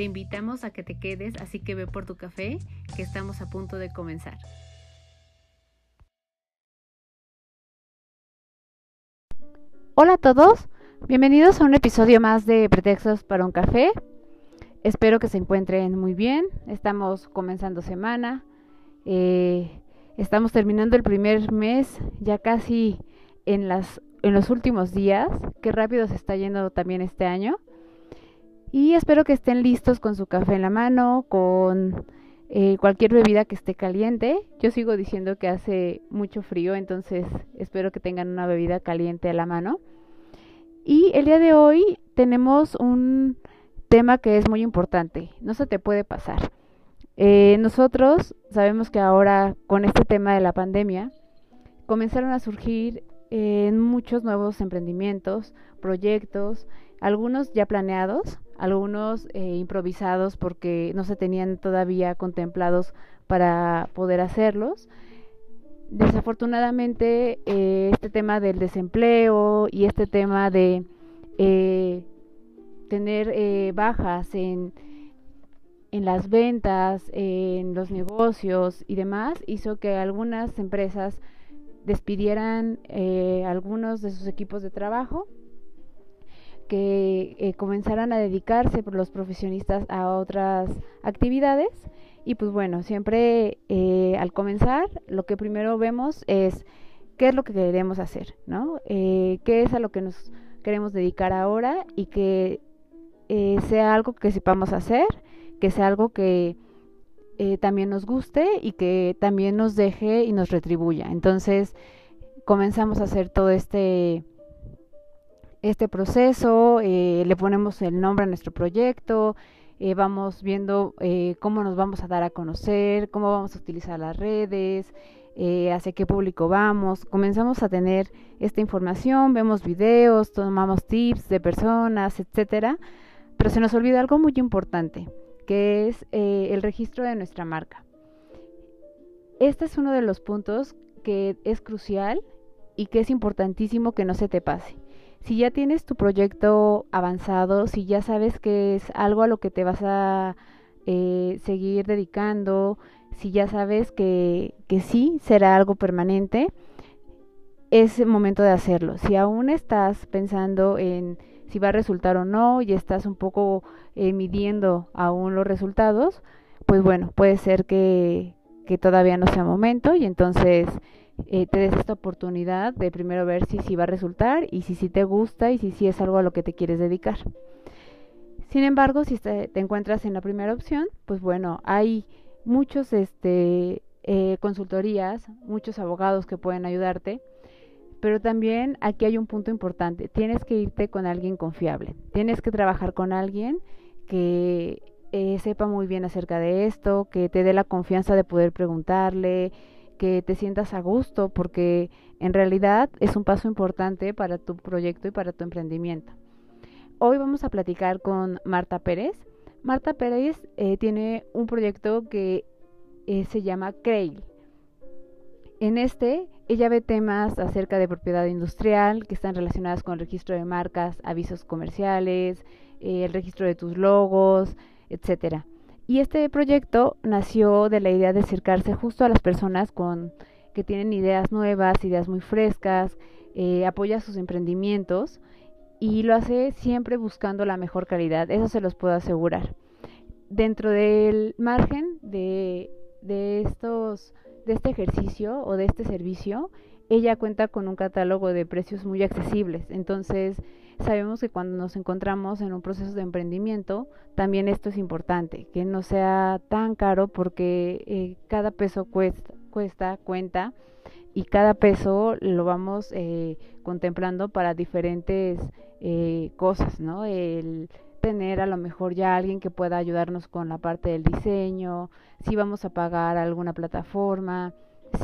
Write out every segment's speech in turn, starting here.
Te invitamos a que te quedes, así que ve por tu café, que estamos a punto de comenzar. Hola a todos, bienvenidos a un episodio más de Pretextos para un café. Espero que se encuentren muy bien, estamos comenzando semana, eh, estamos terminando el primer mes, ya casi en, las, en los últimos días, qué rápido se está yendo también este año. Y espero que estén listos con su café en la mano, con eh, cualquier bebida que esté caliente. Yo sigo diciendo que hace mucho frío, entonces espero que tengan una bebida caliente a la mano. Y el día de hoy tenemos un tema que es muy importante, no se te puede pasar. Eh, nosotros sabemos que ahora con este tema de la pandemia comenzaron a surgir eh, muchos nuevos emprendimientos, proyectos, algunos ya planeados, algunos eh, improvisados porque no se tenían todavía contemplados para poder hacerlos. Desafortunadamente, eh, este tema del desempleo y este tema de eh, tener bajas en, en las ventas, en los negocios y demás, hizo que algunas empresas despidieran algunos de sus equipos de trabajo que eh, comenzaran a dedicarse por los profesionistas a otras actividades y pues bueno, siempre eh, al comenzar lo que primero vemos es qué es lo que queremos hacer, ¿no? Eh, qué es a lo que nos queremos dedicar ahora y que sea algo que sepamos hacer, que sea algo que también nos guste y que también nos deje y nos retribuya. Entonces comenzamos a hacer todo este este proceso, eh, le ponemos el nombre a nuestro proyecto, eh, vamos viendo eh, cómo nos vamos a dar a conocer, cómo vamos a utilizar las redes, hacia qué público vamos. Comenzamos a tener esta información, vemos videos, tomamos tips de personas, etcétera, pero se nos olvida algo muy importante, que es el registro de nuestra marca. Este es uno de los puntos que es crucial y que es importantísimo que no se te pase si ya tienes tu proyecto avanzado, si ya sabes que es algo a lo que te vas a eh, seguir dedicando, si ya sabes que, que sí será algo permanente, es el momento de hacerlo. Si aún estás pensando en si va a resultar o no y estás un poco eh, midiendo aún los resultados, pues bueno, puede ser que, que todavía no sea momento y entonces eh, te des esta oportunidad de primero ver si sí va a resultar y si sí te gusta y si sí es algo a lo que te quieres dedicar. Sin embargo, si te, encuentras en la primera opción, pues bueno, hay muchos este, eh, consultorías, muchos abogados que pueden ayudarte, pero también aquí hay un punto importante, tienes que irte con alguien confiable, tienes que trabajar con alguien que eh, sepa muy bien acerca de esto, que te dé la confianza de poder preguntarle, que te sientas a gusto, porque en realidad es un paso importante para tu proyecto y para tu emprendimiento. Hoy vamos a platicar con Marta Pérez. Marta Pérez eh, tiene un proyecto que eh, se llama Crail. En este, ella ve temas acerca de propiedad industrial que están relacionadas con el registro de marcas, avisos comerciales, eh, el registro de tus logos, etcétera. Y este proyecto nació de la idea de acercarse justo a las personas con que tienen ideas nuevas, ideas muy frescas, eh, apoya sus emprendimientos y lo hace siempre buscando la mejor calidad, eso se los puedo asegurar. Dentro del margen de, de estos de este ejercicio o de este servicio, ella cuenta con un catálogo de precios muy accesibles. Entonces, sabemos que cuando nos encontramos en un proceso de emprendimiento, también esto es importante, que no sea tan caro porque eh, cada peso cuesta, cuesta, cuenta y cada peso lo vamos eh, contemplando para diferentes eh, cosas, ¿no? El tener a lo mejor ya alguien que pueda ayudarnos con la parte del diseño, si vamos a pagar alguna plataforma,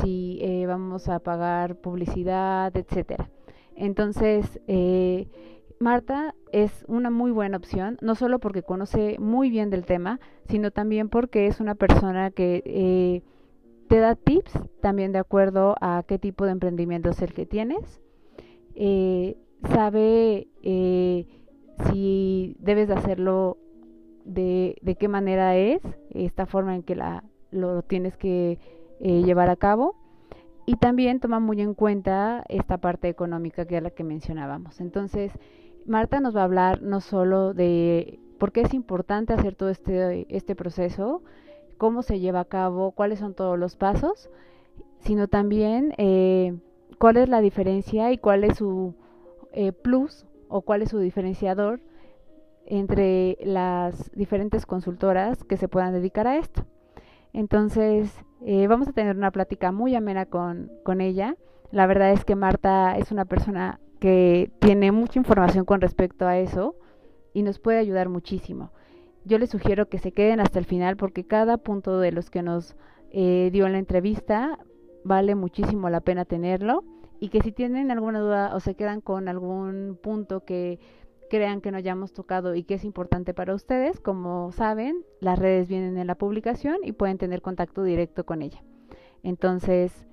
si eh, vamos a pagar publicidad, etcétera. Entonces, eh, Marta es una muy buena opción, no solo porque conoce muy bien del tema, sino también porque es una persona que eh, te da tips también de acuerdo a qué tipo de emprendimiento es el que tienes. Sabe si debes de hacerlo de, de, qué manera es, esta forma en que la, lo tienes que llevar a cabo y también toma muy en cuenta esta parte económica que es la que mencionábamos. Entonces, Marta nos va a hablar no solo de por qué es importante hacer todo este, este proceso, cómo se lleva a cabo, cuáles son todos los pasos, sino también eh, cuál es la diferencia y cuál es su eh, plus o cuál es su diferenciador entre las diferentes consultoras que se puedan dedicar a esto. Entonces, eh, vamos a tener una plática muy amena con, con ella. La verdad es que Marta es una persona que tiene mucha información con respecto a eso y nos puede ayudar muchísimo. Yo les sugiero que se queden hasta el final porque cada punto de los que nos eh, dio en la entrevista vale muchísimo la pena tenerlo y que si tienen alguna duda o se quedan con algún punto que crean que no hayamos tocado y que es importante para ustedes, como saben, las redes vienen en la publicación y pueden tener contacto directo con ella. Entonces,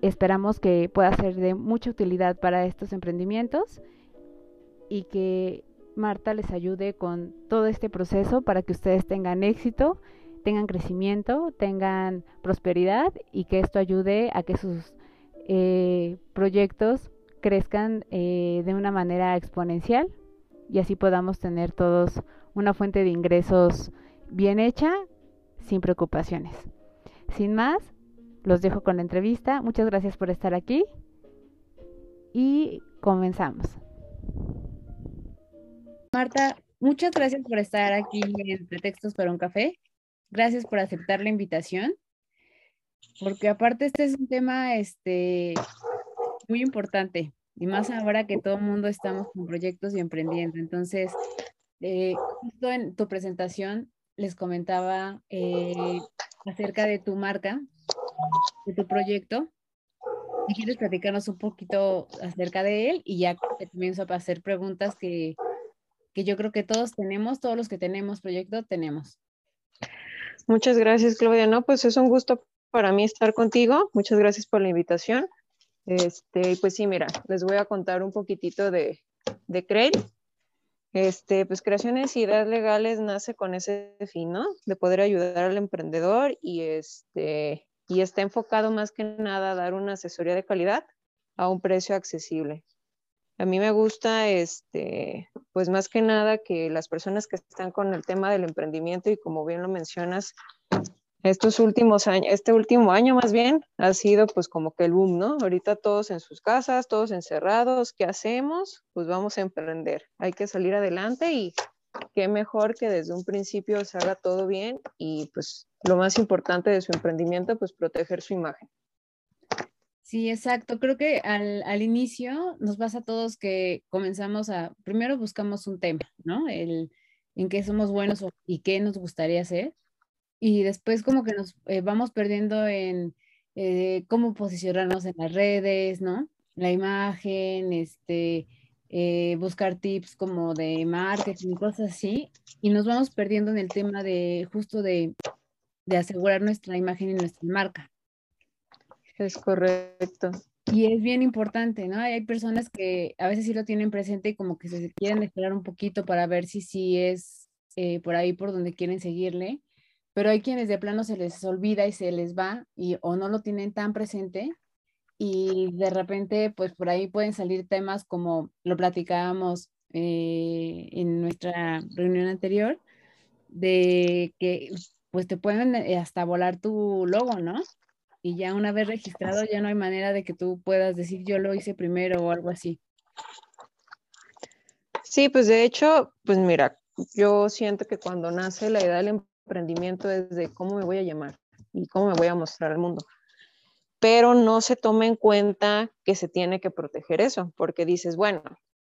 Esperamos que pueda ser de mucha utilidad para estos emprendimientos y que Marta les ayude con todo este proceso para que ustedes tengan éxito, tengan crecimiento, tengan prosperidad y que esto ayude a que sus eh, proyectos crezcan eh, de una manera exponencial y así podamos tener todos una fuente de ingresos bien hecha sin preocupaciones. Sin más, los dejo con la entrevista. Muchas gracias por estar aquí y comenzamos. Marta, muchas gracias por estar aquí en Pretextos para un café. Gracias por aceptar la invitación, porque aparte este es un tema este, muy importante y más ahora que todo el mundo estamos con proyectos y emprendiendo. Entonces, eh, justo en tu presentación les comentaba eh, acerca de tu marca, de tu proyecto. Quieres platicarnos un poquito acerca de él y ya comienzo a hacer preguntas que, que yo creo que todos tenemos, todos los que tenemos proyecto tenemos. Muchas gracias, Claudia. No, pues es un gusto para mí estar contigo. Muchas gracias por la invitación. Este, pues sí, mira, les voy a contar un poquitito de, de CREL. Este, pues Creaciones y Ideas Legales nace con ese fin, ¿no? De poder ayudar al emprendedor y este, y está enfocado más que nada a dar una asesoría de calidad a un precio accesible. A mí me gusta, este, pues más que nada que las personas que están con el tema del emprendimiento y como bien lo mencionas, estos últimos años, este último año más bien, ha sido pues como que el boom, ¿no? Ahorita todos en sus casas, todos encerrados, ¿qué hacemos? Pues vamos a emprender, hay que salir adelante y qué mejor que desde un principio se haga todo bien y pues lo más importante de su emprendimiento, pues proteger su imagen. Sí, exacto. Creo que al, al, inicio nos pasa a todos que comenzamos a, primero buscamos un tema, ¿no? El en qué somos buenos y qué nos gustaría hacer. Y después como que nos eh, vamos perdiendo en eh, cómo posicionarnos en las redes, ¿no? La imagen, este, eh, buscar tips como de marketing cosas así. Y nos vamos perdiendo en el tema de justo de de asegurar nuestra imagen y nuestra marca. Es correcto. Y es bien importante, ¿no? Hay personas que a veces sí lo tienen presente y como que se quieren esperar un poquito para ver si sí es eh, por ahí por donde quieren seguirle, pero hay quienes de plano se les olvida y se les va y o no lo tienen tan presente y de repente pues por ahí pueden salir temas como lo platicábamos eh, en nuestra reunión anterior, de que pues te pueden eh, hasta volar tu logo, ¿no? Y ya una vez registrado ya no hay manera de que tú puedas decir yo lo hice primero o algo así. Sí, pues de hecho, pues mira, yo siento que cuando nace la idea del emprendimiento es de cómo me voy a llamar y cómo me voy a mostrar al mundo. Pero no se toma en cuenta que se tiene que proteger eso, porque dices, bueno,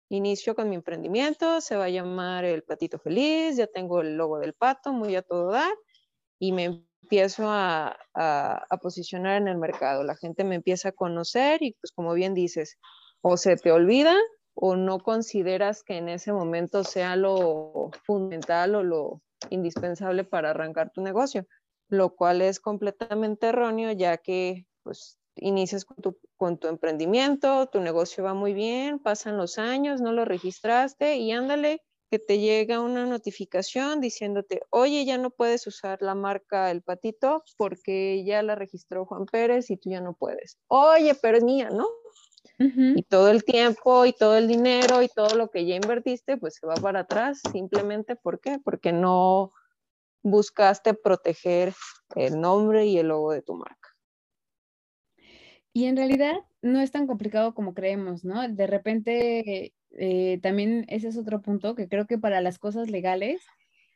inicio con mi emprendimiento, se va a llamar El Patito Feliz, ya tengo el logo del pato, muy a todo dar, y me empiezo a, a, posicionar en el mercado. La gente me empieza a conocer y pues como bien dices, o se te olvida o no consideras que en ese momento sea lo fundamental o lo indispensable para arrancar tu negocio, lo cual es completamente erróneo ya que pues inicias con tu, emprendimiento, tu negocio va muy bien, pasan los años, no lo registraste y ándale, que te llega una notificación diciéndote, oye, ya no puedes usar la marca El Patito porque ya la registró Juan Pérez y tú ya no puedes. Oye, pero es mía, ¿no? Y todo el tiempo y todo el dinero y todo lo que ya invertiste, pues se va para atrás simplemente ¿por qué? Porque no buscaste proteger el nombre y el logo de tu marca. Y en realidad no es tan complicado como creemos, ¿no? De repente eh, también ese es otro punto que creo que para las cosas legales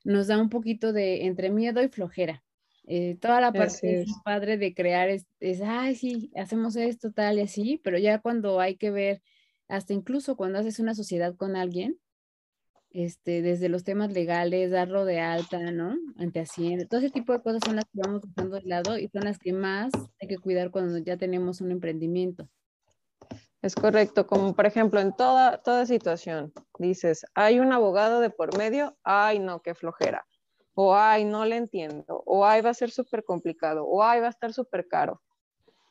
nos da un poquito de entre miedo y flojera. Eh, toda la parte es. padre de crear es, es, ay, sí, hacemos esto, tal y así, pero ya cuando hay que ver, hasta incluso cuando haces una sociedad con alguien, este, desde los temas legales, darlo de alta, ¿no? Ante Hacienda, todo ese tipo de cosas son las que vamos dejando de lado y son las que más hay que cuidar cuando ya tenemos un emprendimiento. Es correcto, como por ejemplo en toda, toda situación, dices, hay un abogado de por medio, ay no, qué flojera, o ay no le entiendo, o ay va a ser súper complicado, o ay va a estar súper caro.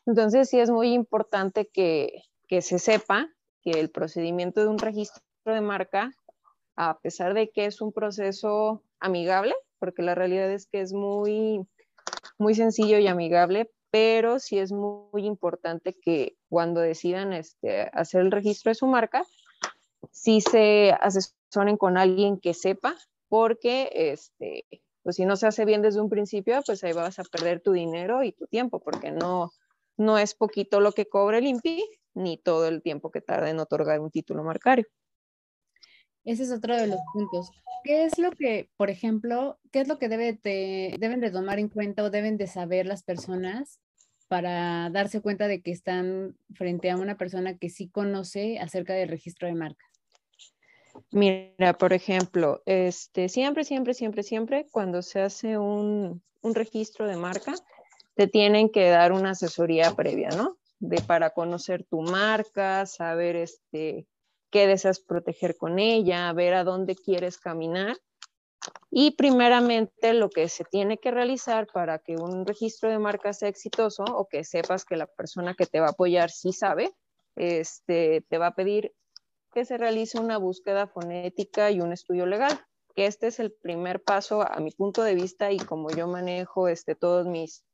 Entonces sí es muy importante que, que se sepa que el procedimiento de un registro de marca, a pesar de que es un proceso amigable, porque la realidad es que es muy, muy sencillo y amigable, pero sí es muy, importante que cuando decidan este, hacer el registro de su marca, sí se asesoren con alguien que sepa, porque este, pues si no se hace bien desde un principio, pues ahí vas a perder tu dinero y tu tiempo, porque no, no es poquito lo que cobra el INPI, ni todo el tiempo que tarda en otorgar un título marcario. Ese es otro de los puntos. ¿Qué es lo que, por ejemplo, qué es lo que debe deben de tomar en cuenta o deben de saber las personas para darse cuenta de que están frente a una persona que sí conoce acerca del registro de marcas? Mira, por ejemplo, este, siempre, siempre, siempre, siempre, cuando se hace un, un registro de marca, te tienen que dar una asesoría previa, ¿no? De para conocer tu marca, saber este, qué deseas proteger con ella, ver a dónde quieres caminar. Y primeramente lo que se tiene que realizar para que un registro de marca sea exitoso o que sepas que la persona que te va a apoyar sí sabe, este, te va a pedir que se realice una búsqueda fonética y un estudio legal, que este es el primer paso a mi punto de vista y como yo manejo este, todos mis,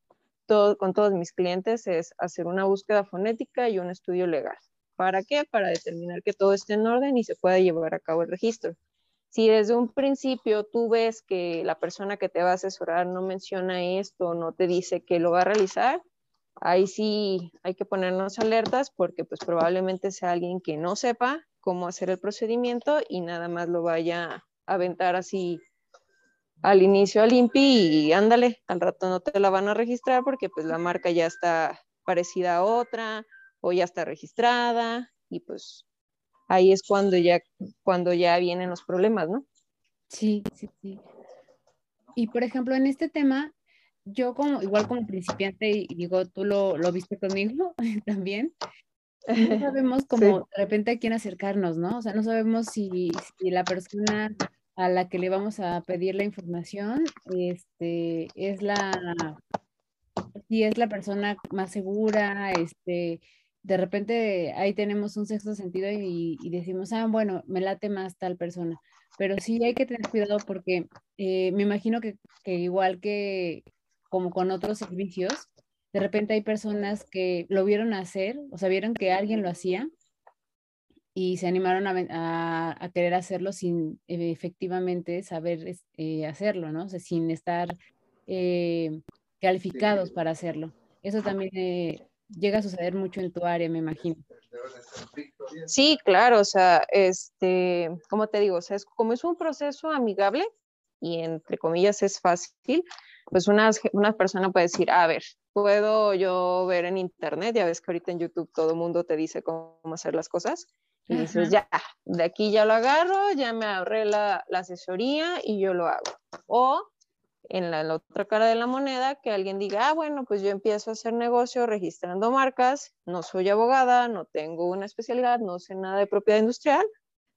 todo, con todos mis clientes es hacer una búsqueda fonética y un estudio legal. ¿Para qué? Para determinar que todo esté en orden y se pueda llevar a cabo el registro. Si desde un principio tú ves que la persona que te va a asesorar no menciona esto, no te dice que lo va a realizar, ahí sí hay que ponernos alertas porque pues probablemente sea alguien que no sepa cómo hacer el procedimiento y nada más lo vaya a aventar así al inicio al INPI y ándale, al rato no te la van a registrar porque pues la marca ya está parecida a otra o ya está registrada y pues ahí es cuando ya, cuando ya vienen los problemas, ¿no? Sí, sí, sí. Y por ejemplo, en este tema, yo como, igual como principiante, y digo, tú lo, lo viste conmigo también, no sabemos cómo de repente a quién acercarnos, ¿no? O sea, no sabemos si, si, la persona a la que le vamos a pedir la información este, es la, si es la persona más segura, este, de repente ahí tenemos un sexto sentido y, decimos, ah, bueno, me late más tal persona. Pero sí hay que tener cuidado porque eh, me imagino que, igual que como con otros servicios, de repente hay personas que lo vieron hacer, o sea, vieron que alguien lo hacía y se animaron a, querer hacerlo sin eh, efectivamente saber eh, hacerlo, ¿no? O sea, sin estar calificados para hacerlo. Eso también llega a suceder mucho en tu área, me imagino. Sí, claro, o sea, este, como te digo, o sea, es, como es un proceso amigable y entre comillas es fácil, pues una, una persona puede decir, a ver, puedo yo ver en internet, ya ves que ahorita en YouTube todo el mundo te dice cómo hacer las cosas, y dices, ya, de aquí ya lo agarro, ya me ahorré la, la asesoría y yo lo hago. O en la, otra cara de la moneda, que alguien diga, ah, bueno, pues yo empiezo a hacer negocio registrando marcas, no soy abogada, no tengo una especialidad, no sé nada de propiedad industrial,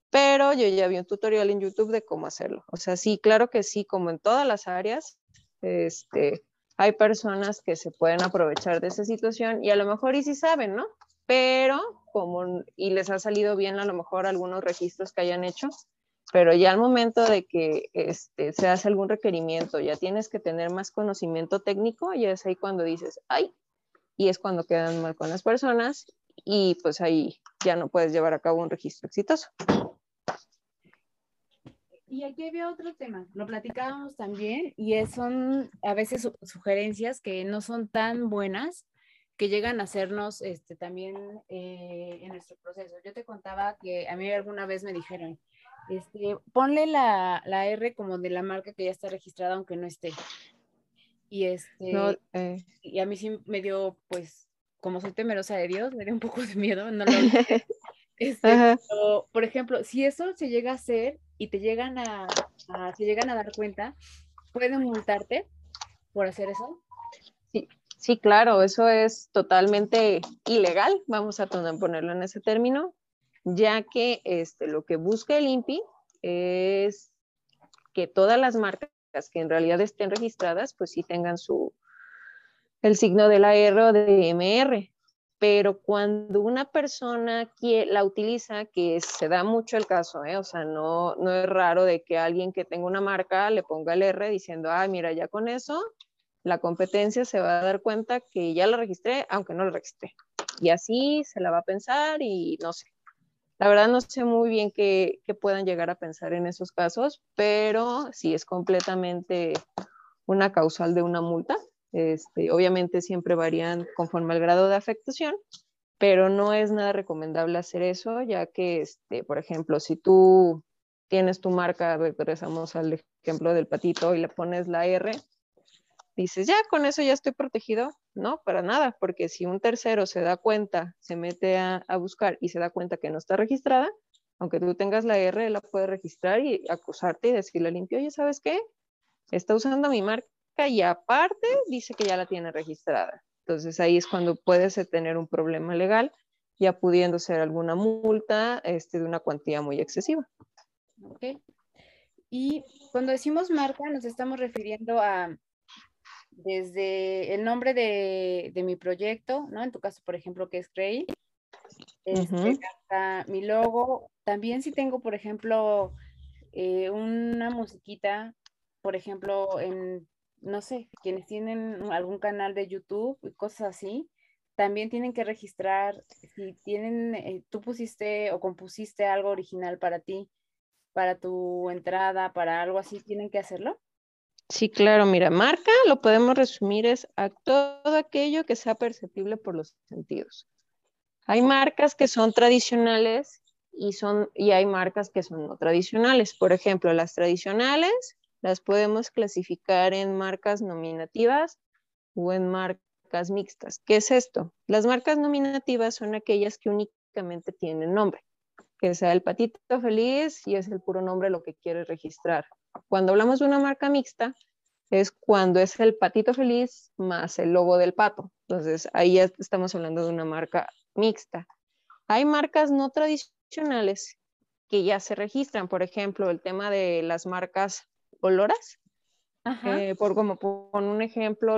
pero yo ya vi un tutorial en YouTube de cómo hacerlo. O sea, sí, claro que sí, como en todas las áreas, este, hay personas que se pueden aprovechar de esa situación y a lo mejor y sí saben, ¿no? Pero como, y les ha salido bien a lo mejor algunos registros que hayan hecho, pero ya al momento de que este, se hace algún requerimiento, ya tienes que tener más conocimiento técnico, y es ahí cuando dices, ay, y es cuando quedan mal con las personas y pues ahí ya no puedes llevar a cabo un registro exitoso. Y aquí había otro tema, lo platicábamos también, y son a veces sugerencias que no son tan buenas, que llegan a hacernos este, también eh, en nuestro proceso. Yo te contaba que a mí alguna vez me dijeron, este, ponle la, la, R como de la marca que ya está registrada, aunque no esté. Y este, eh. y a mí sí me dio, pues, como soy temerosa de Dios, me dio un poco de miedo, no lo este, por ejemplo, si eso se llega a hacer y te llegan a, se llegan a dar cuenta, ¿pueden multarte por hacer eso? Sí, sí, claro, eso es totalmente ilegal, vamos a ponerlo en ese término, ya que este, lo que busca el INPI es que todas las marcas que en realidad estén registradas, pues sí tengan su, el signo de la R o de MR. Pero cuando una persona la utiliza, que se da mucho el caso, ¿eh? o sea, no, no es raro de que alguien que tenga una marca le ponga el R diciendo, ah, mira, ya con eso la competencia se va a dar cuenta que ya la registré, aunque no la registré. Y así se la va a pensar y no sé. La verdad no sé muy bien qué, puedan llegar a pensar en esos casos, pero sí es completamente una causal de una multa. Este, obviamente siempre varían conforme al grado de afectación, pero no es nada recomendable hacer eso, ya que, este, por ejemplo, si tú tienes tu marca, regresamos al ejemplo del patito y le pones la R, dices, ya con eso ya estoy protegido. No, para nada, porque si un tercero se da cuenta, se mete a, buscar y se da cuenta que no está registrada, aunque tú tengas la R, la puede registrar y acusarte y decirle limpio, oye, ¿sabes qué? Está usando mi marca y aparte dice que ya la tiene registrada. Entonces ahí es cuando puedes tener un problema legal, ya pudiendo ser alguna multa este, de una cuantía muy excesiva. Ok. Y cuando decimos marca, nos estamos refiriendo a desde el nombre de, mi proyecto, ¿no? En tu caso, por ejemplo, que es Cray, este, hasta mi logo. También si tengo, por ejemplo, eh, una musiquita, por ejemplo, en, no sé, quienes tienen algún canal de YouTube y cosas así, también tienen que registrar, si tienen, eh, tú pusiste o compusiste algo original para ti, para tu entrada, para algo así, ¿tienen que hacerlo? Sí, claro, mira, marca lo podemos resumir es a todo aquello que sea perceptible por los sentidos. Hay marcas que son tradicionales y, son, y hay marcas que son no tradicionales. Por ejemplo, las tradicionales las podemos clasificar en marcas nominativas o en marcas mixtas. ¿Qué es esto? Las marcas nominativas son aquellas que únicamente tienen nombre, que sea el patito feliz y es el puro nombre lo que quieres registrar. Cuando hablamos de una marca mixta, es cuando es el patito feliz más el logo del pato. Entonces, ahí ya estamos hablando de una marca mixta. Hay marcas no tradicionales que ya se registran, por ejemplo, el tema de las marcas oloras. Eh, por como por un ejemplo,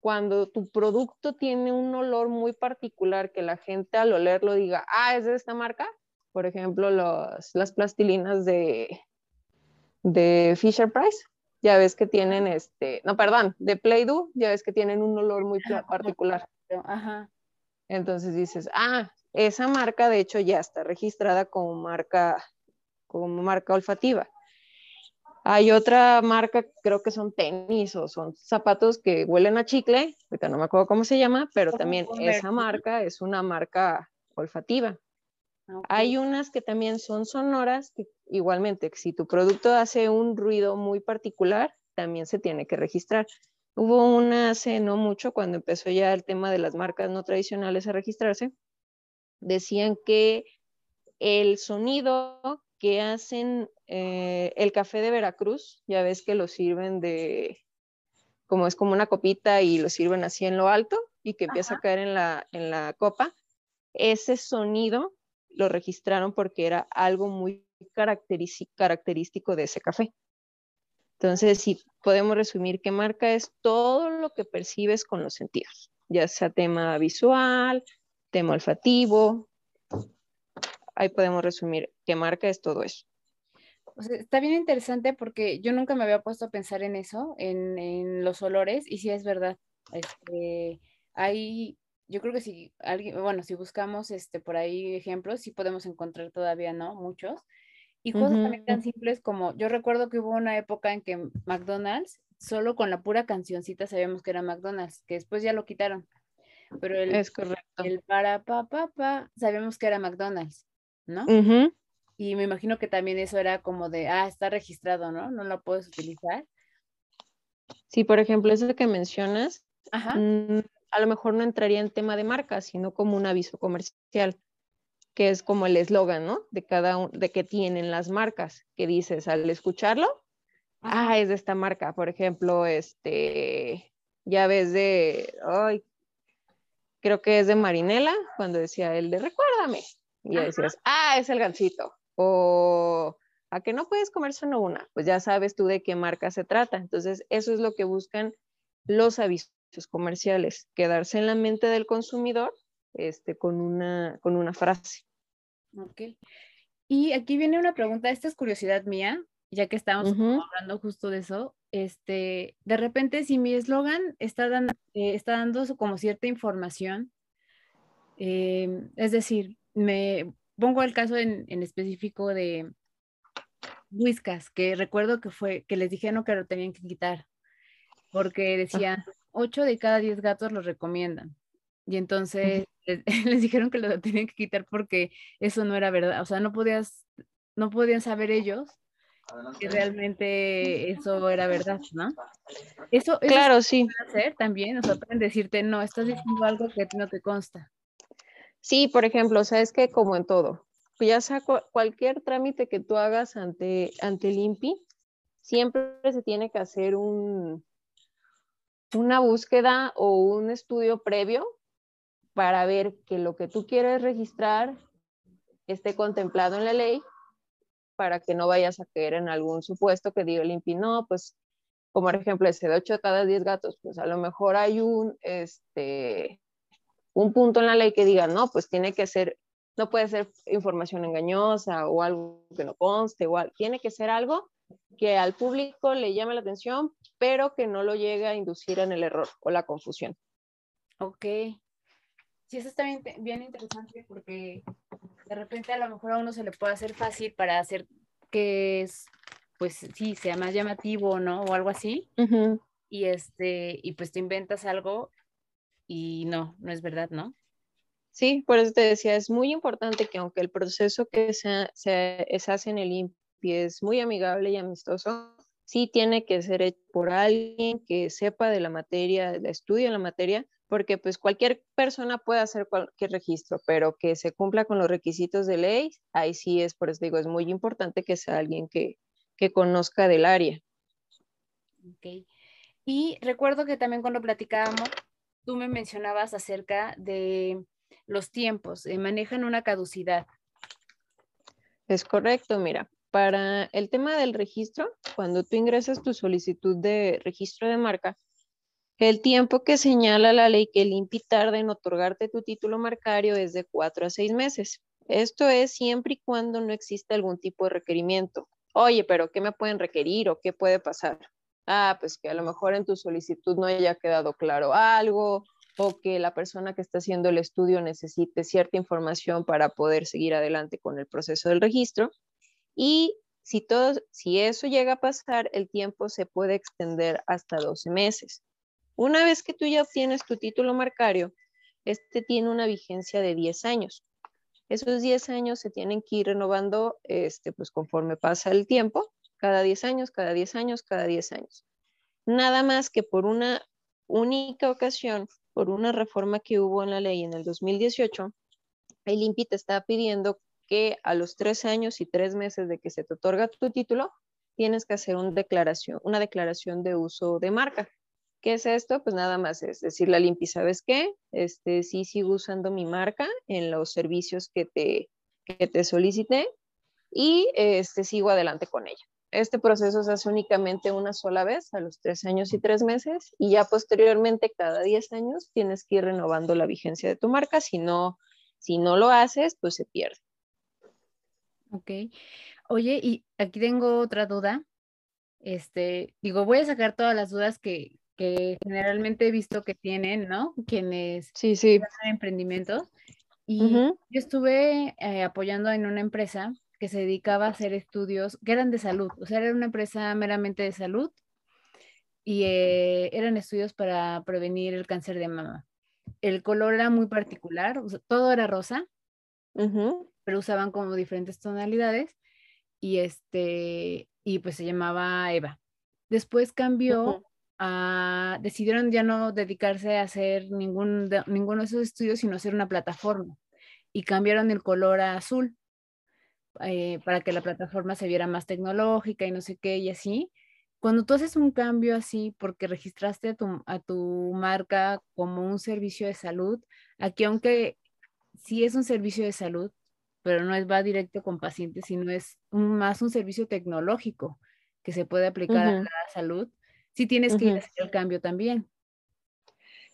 cuando tu producto tiene un olor muy particular que la gente al olerlo diga, ah, es de esta marca. Por ejemplo, las plastilinas de, de Fisher Price, ya ves que tienen este, no, perdón, de Play-Doh, ya ves que tienen un olor muy particular. Ajá. Entonces dices, ah, esa marca de hecho ya está registrada como marca, como marca olfativa. Hay otra marca, creo que son tenis o son zapatos que huelen a chicle, ahorita no me acuerdo cómo se llama, pero también esa marca es una marca olfativa. Hay unas que también son sonoras, que igualmente, si tu producto hace un ruido muy particular, también se tiene que registrar. Hubo una hace no mucho, cuando empezó ya el tema de las marcas no tradicionales a registrarse, decían que el sonido que hacen eh, el café de Veracruz, ya ves que lo sirven de, como es como una copita y lo sirven así en lo alto y que empieza a caer en la, en la copa, ese sonido lo registraron porque era algo muy característico de ese café. Entonces, si podemos resumir qué marca es todo lo que percibes con los sentidos, ya sea tema visual, tema olfativo. Ahí podemos resumir qué marca es todo eso. está bien interesante porque yo nunca me había puesto a pensar en eso, en, los olores, y sí es verdad. Este, hay yo creo que si alguien, bueno, si buscamos este por ahí ejemplos, sí podemos encontrar todavía, ¿no? Muchos. Y cosas también tan simples como, yo recuerdo que hubo una época en que McDonald's, solo con la pura cancioncita sabíamos que era McDonald's, que después ya lo quitaron. Pero el, es correcto. el para pa pa pa, sabíamos que era McDonald's, ¿no? Y me imagino que también eso era como de, ah, está registrado, ¿no? No lo puedes utilizar. Sí, por ejemplo, eso que mencionas, Ajá. Mm, a lo mejor no entraría en tema de marca, sino como un aviso comercial, que es como el eslogan, ¿no? De cada uno, de que tienen las marcas, que dices al escucharlo, ah, es de esta marca, por ejemplo, este, ya ves de, ay, creo que es de Marinela, cuando decía el de recuérdame, y ya decías, ah, es el gancito, o a que no puedes comer solo una, pues ya sabes tú de qué marca se trata. Entonces, eso es lo que buscan los avisos comerciales, quedarse en la mente del consumidor este, con, una, con una frase. Ok. Y aquí viene una pregunta, esta es curiosidad mía, ya que estamos hablando justo de eso. Este, de repente, si mi eslogan está, dando, eh, está dando como cierta información, em, es decir, me pongo el caso en, en específico de Whiskas, que recuerdo que fue que les dijeron que lo tenían que quitar, porque decían, 8 de cada 10 gatos lo recomiendan. Y entonces les, dijeron que lo tenían que quitar porque eso no era verdad. O sea, no podías, no podían saber ellos que realmente eso era verdad, ¿no? Eso, claro, sí. hacer también, o sea, pueden decirte, no, estás diciendo algo que no te consta. Sí, por ejemplo, sabes que como en todo, ya sea cualquier trámite que tú hagas ante, ante el INPI, siempre se tiene que hacer un, una búsqueda o un estudio previo para ver que lo que tú quieres registrar esté contemplado en la ley para que no vayas a caer en algún supuesto que diga el INPI, no, pues como por ejemplo ese de 8 de cada 10 gatos, pues a lo mejor hay un, este, un punto en la ley que diga, no, pues tiene que ser, no puede ser información engañosa o algo que no conste, o tiene que ser algo que al público le llame la atención, pero que no lo llegue a inducir en el error o la confusión. Ok. Sí, eso está bien, interesante porque de repente a lo mejor a uno se le puede hacer fácil para hacer que es, pues sí, sea más llamativo, ¿no? O algo así. Y este, y pues te inventas algo y no, no es verdad, ¿no? Sí, por eso te decía, es muy importante que aunque el proceso que se, se, se hace en el INPI es muy amigable y amistoso, sí tiene que ser hecho por alguien que sepa de la materia, de estudio la materia, porque pues cualquier persona puede hacer cualquier registro, pero que se cumpla con los requisitos de ley, ahí sí es, por eso digo, es muy importante que sea alguien que, que conozca del área. Ok. Y recuerdo que también cuando platicábamos, tú me mencionabas acerca de los tiempos, eh, manejan una caducidad. Es correcto, mira, para el tema del registro, cuando tú ingresas tu solicitud de registro de marca, el tiempo que señala la ley que el en otorgarte tu título marcario es de cuatro a seis meses. Esto es siempre y cuando no exista algún tipo de requerimiento. Oye, pero ¿qué me pueden requerir o qué puede pasar? Ah, pues que a lo mejor en tu solicitud no haya quedado claro algo o que la persona que está haciendo el estudio necesite cierta información para poder seguir adelante con el proceso del registro. Y si, todo, si eso llega a pasar, el tiempo se puede extender hasta 12 meses. Una vez que tú ya obtienes tu título marcario, este tiene una vigencia de 10 años. Esos 10 años se tienen que ir renovando este, pues conforme pasa el tiempo, cada 10 años, cada 10 años, cada 10 años. Nada más que por una única ocasión, por una reforma que hubo en la ley en el 2018, el INPI te está pidiendo que a los tres años y tres meses de que se te otorga tu título, tienes que hacer una declaración, una declaración de uso de marca. ¿Qué es esto? Pues nada más es decirle al INPI, ¿sabes qué? Este, sí sigo usando mi marca en los servicios que te, que te solicité y este, sigo adelante con ella. Este proceso se hace únicamente una sola vez, a los tres años y tres meses, y ya posteriormente, cada diez años, tienes que ir renovando la vigencia de tu marca. Si no, si no lo haces, pues se pierde. Ok. Oye, y aquí tengo otra duda. Este, digo, voy a sacar todas las dudas que, que generalmente he visto que tienen, ¿no? Quienes sí, sí. emprendimientos. Y yo estuve eh, apoyando en una empresa que se dedicaba a hacer estudios que eran de salud, o sea, era una empresa meramente de salud y eh, eran estudios para prevenir el cáncer de mama. El color era muy particular, todo era rosa, pero usaban como diferentes tonalidades y este, y pues se llamaba Eva. Después cambió a, decidieron ya no dedicarse a hacer ningún ninguno de esos estudios, sino hacer una plataforma y cambiaron el color a azul eh, para que la plataforma se viera más tecnológica y no sé qué y así. Cuando tú haces un cambio así porque registraste a tu, a tu marca como un servicio de salud, aquí aunque sí es un servicio de salud, pero no es va directo con pacientes, sino es más un servicio tecnológico que se puede aplicar a la salud, sí tienes que hacer el cambio también.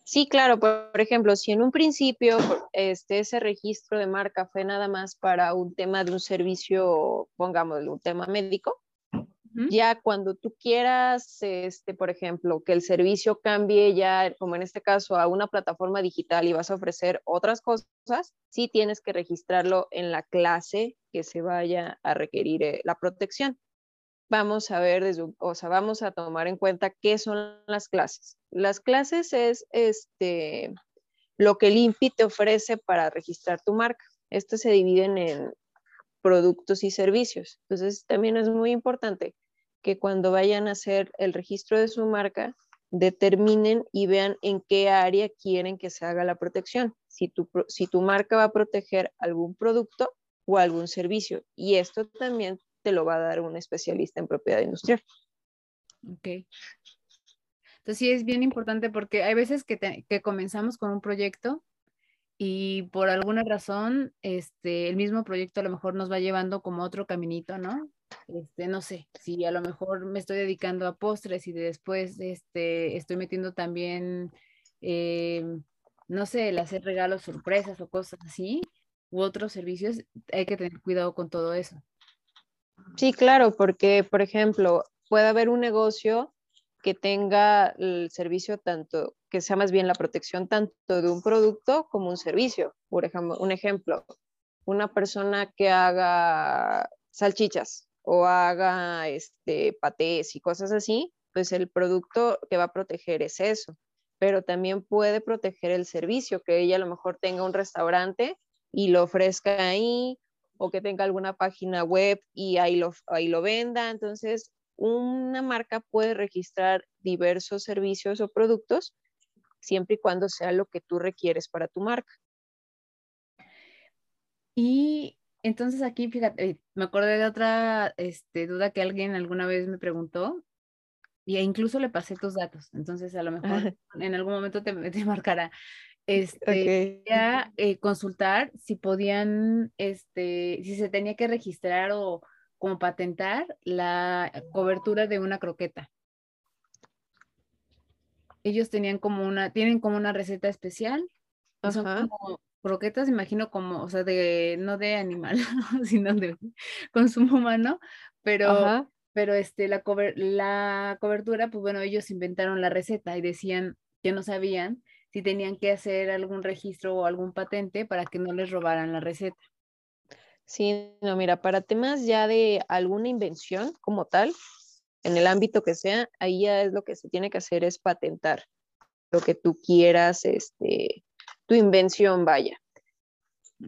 Sí, claro, por, ejemplo, si en un principio este, ese registro de marca fue nada más para un tema de un servicio, pongamos un tema médico, ya cuando tú quieras, este, por ejemplo, que el servicio cambie ya, como en este caso, a una plataforma digital y vas a ofrecer otras cosas, sí tienes que registrarlo en la clase que se vaya a requerir eh, la protección vamos a ver, o sea, vamos a tomar en cuenta qué son las clases. Las clases es este, lo que el INPI te ofrece para registrar tu marca. Esto se dividen en productos y servicios. Entonces, también es muy importante que cuando vayan a hacer el registro de su marca, determinen y vean en qué área quieren que se haga la protección. Si tu, si tu marca va a proteger algún producto o algún servicio. Y esto también te lo va a dar un especialista en propiedad industrial. Ok. Entonces sí es bien importante porque hay veces que, que comenzamos con un proyecto y por alguna razón este, el mismo proyecto a lo mejor nos va llevando como otro caminito, ¿no? Este, no sé, si a lo mejor me estoy dedicando a postres y después este, estoy metiendo también, eh, no sé, el hacer regalos, sorpresas o cosas así, u otros servicios, hay que tener cuidado con todo eso. Sí, claro, porque, por ejemplo, puede haber un negocio que tenga el servicio tanto, que sea más bien la protección tanto de un producto como un servicio. Por ejemplo, un ejemplo, una persona que haga salchichas o haga este, patés y cosas así, pues el producto que va a proteger es eso, pero también puede proteger el servicio, que ella a lo mejor tenga un restaurante y lo ofrezca ahí o que tenga alguna página web y ahí lo, ahí lo venda. Entonces, una marca puede registrar diversos servicios o productos siempre y cuando sea lo que tú requieres para tu marca. Y entonces aquí, fíjate, me acordé de otra este, duda que alguien alguna vez me preguntó y incluso le pasé tus datos. Entonces, a lo mejor en algún momento te, te marcará este, eh, consultar si podían, este, si se tenía que registrar o como patentar la cobertura de una croqueta. Ellos tenían como una, tienen como una receta especial. Son como croquetas, imagino como, o sea, de, no de animal, sino de consumo humano, pero, pero este, la, la cobertura, pues bueno, ellos inventaron la receta y decían que no sabían si tenían que hacer algún registro o algún patente para que no les robaran la receta. Sí, no, mira, para temas ya de alguna invención como tal, en el ámbito que sea, ahí ya es lo que se tiene que hacer es patentar lo que tú quieras, este, tu invención vaya.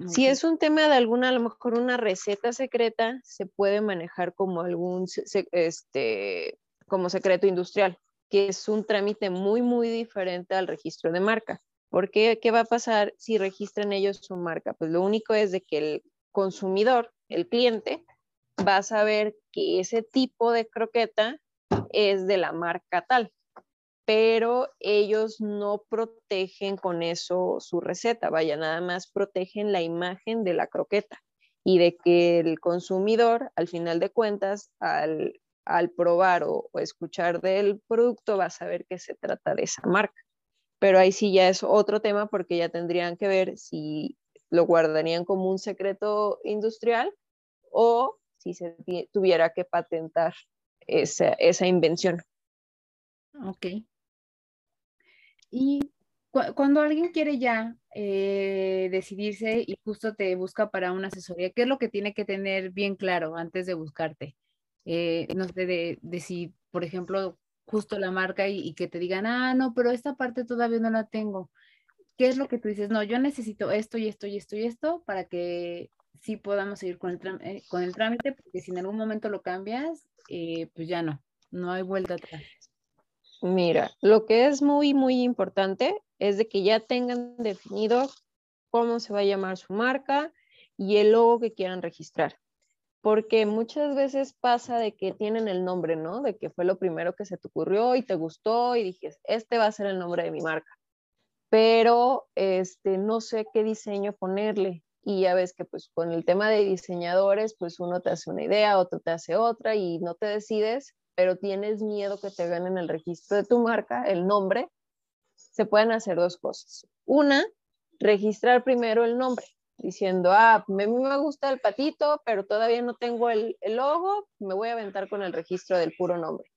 Si es un tema de alguna, a lo mejor una receta secreta, se puede manejar como algún, este, como secreto industrial, que es un trámite muy, muy diferente al registro de marca. ¿Por qué? ¿Qué va a pasar si registran ellos su marca? Pues lo único es de que el consumidor, el cliente, va a saber que ese tipo de croqueta es de la marca tal pero ellos no protegen con eso su receta, vaya, nada más protegen la imagen de la croqueta y de que el consumidor, al final de cuentas, al, probar o, escuchar del producto, va a saber que se trata de esa marca. Pero ahí sí ya es otro tema porque ya tendrían que ver si lo guardarían como un secreto industrial o si se tuviera que patentar esa, invención. Ok. Y cuando alguien quiere ya eh, decidirse y justo te busca para una asesoría, ¿qué es lo que tiene que tener bien claro antes de buscarte? Eh, no sé, de, si, por ejemplo, justo la marca y, que te digan, ah, no, pero esta parte todavía no la tengo. ¿Qué es lo que tú dices? No, yo necesito esto y esto y esto y esto para que sí podamos seguir con el, eh, con el trámite, porque si en algún momento lo cambias, pues ya no, no hay vuelta atrás. Mira, lo que es muy, muy importante es de que ya tengan definido cómo se va a llamar su marca y el logo que quieran registrar. Porque muchas veces pasa de que tienen el nombre, ¿no? De que fue lo primero que se te ocurrió y te gustó y dijiste, este va a ser el nombre de mi marca. Pero este, no sé qué diseño ponerle. Y ya ves que pues con el tema de diseñadores, pues uno te hace una idea, otro te hace otra y no te decides pero tienes miedo que te ganen el registro de tu marca, el nombre, se pueden hacer dos cosas. Una, registrar primero el nombre, diciendo, ah, a mí me gusta el patito, pero todavía no tengo el, el logo, me voy a aventar con el registro del puro nombre.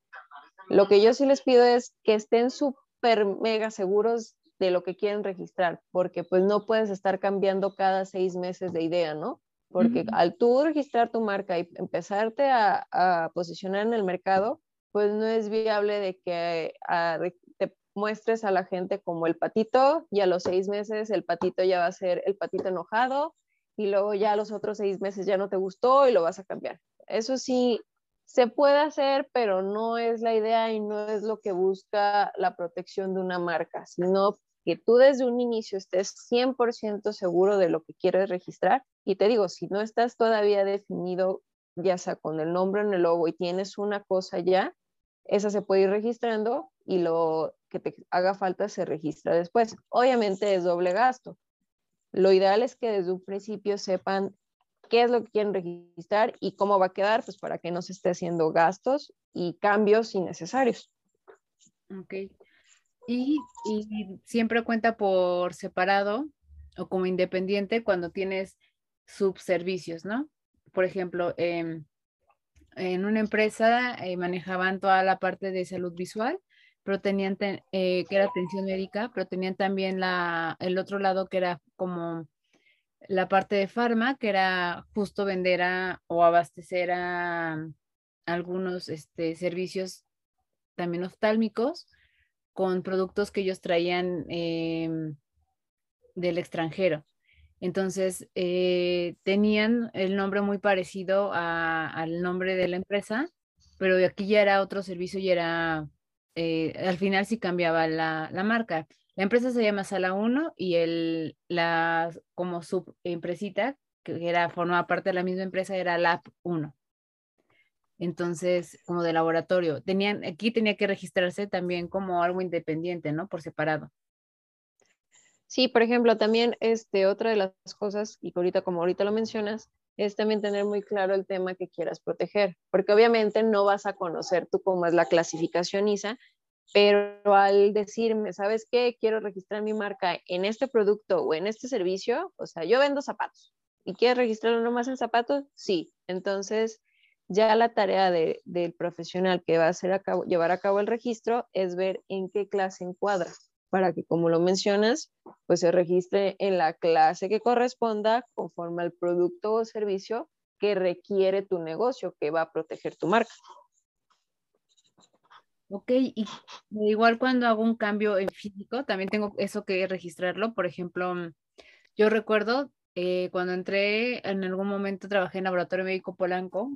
Lo que yo sí les pido es que estén súper mega seguros de lo que quieren registrar, porque pues no puedes estar cambiando cada seis meses de idea, ¿no? porque al tú registrar tu marca y empezarte a, posicionar en el mercado, pues no es viable de que te muestres a la gente como el patito y a los seis meses el patito ya va a ser el patito enojado y luego ya a los otros seis meses ya no te gustó y lo vas a cambiar. Eso sí, se puede hacer, pero no es la idea y no es lo que busca la protección de una marca, sino que tú desde un inicio estés 100% seguro de lo que quieres registrar. Y te digo, si no estás todavía definido, ya sea con el nombre en el logo y tienes una cosa ya, esa se puede ir registrando y lo que te haga falta se registra después. Obviamente es doble gasto. Lo ideal es que desde un principio sepan qué es lo que quieren registrar y cómo va a quedar, pues para que no se esté haciendo gastos y cambios innecesarios. Ok y, siempre cuenta por separado o como independiente cuando tienes subservicios, ¿no? Por ejemplo, em, en una empresa eh, manejaban toda la parte de salud visual, pero tenían, eh, que era atención médica, pero tenían también la, el otro lado que era como la parte de farma, que era justo vender a, o abastecer a, algunos este, servicios también oftálmicos con productos que ellos traían em, del extranjero. Entonces, eh, tenían el nombre muy parecido al nombre de la empresa, pero aquí ya era otro servicio y era, eh, al final sí cambiaba la, marca. La empresa se llama Sala 1 y el, la como subempresita, que era, formaba parte de la misma empresa, era Lab 1 entonces, como de laboratorio. Tenían, aquí tenía que registrarse también como algo independiente, ¿no? Por separado. Sí, por ejemplo, también este, otra de las cosas, y ahorita como ahorita lo mencionas, es también tener muy claro el tema que quieras proteger, porque obviamente no vas a conocer tú cómo es la clasificación ISA, pero al decirme, ¿sabes qué? Quiero registrar mi marca en este producto o en este servicio, o sea, yo vendo zapatos y quieres registrarlo nomás en zapatos, sí. Entonces, ya la tarea del profesional que va a hacer llevar a cabo el registro es ver en qué clase encuadra, para que, como lo mencionas, pues se registre en la clase que corresponda conforme al producto o servicio que requiere tu negocio, que va a proteger tu marca. Ok, y igual cuando hago un cambio en físico, también tengo eso que registrarlo. Por ejemplo, yo recuerdo eh, cuando entré, en algún momento trabajé en Laboratorio Médico Polanco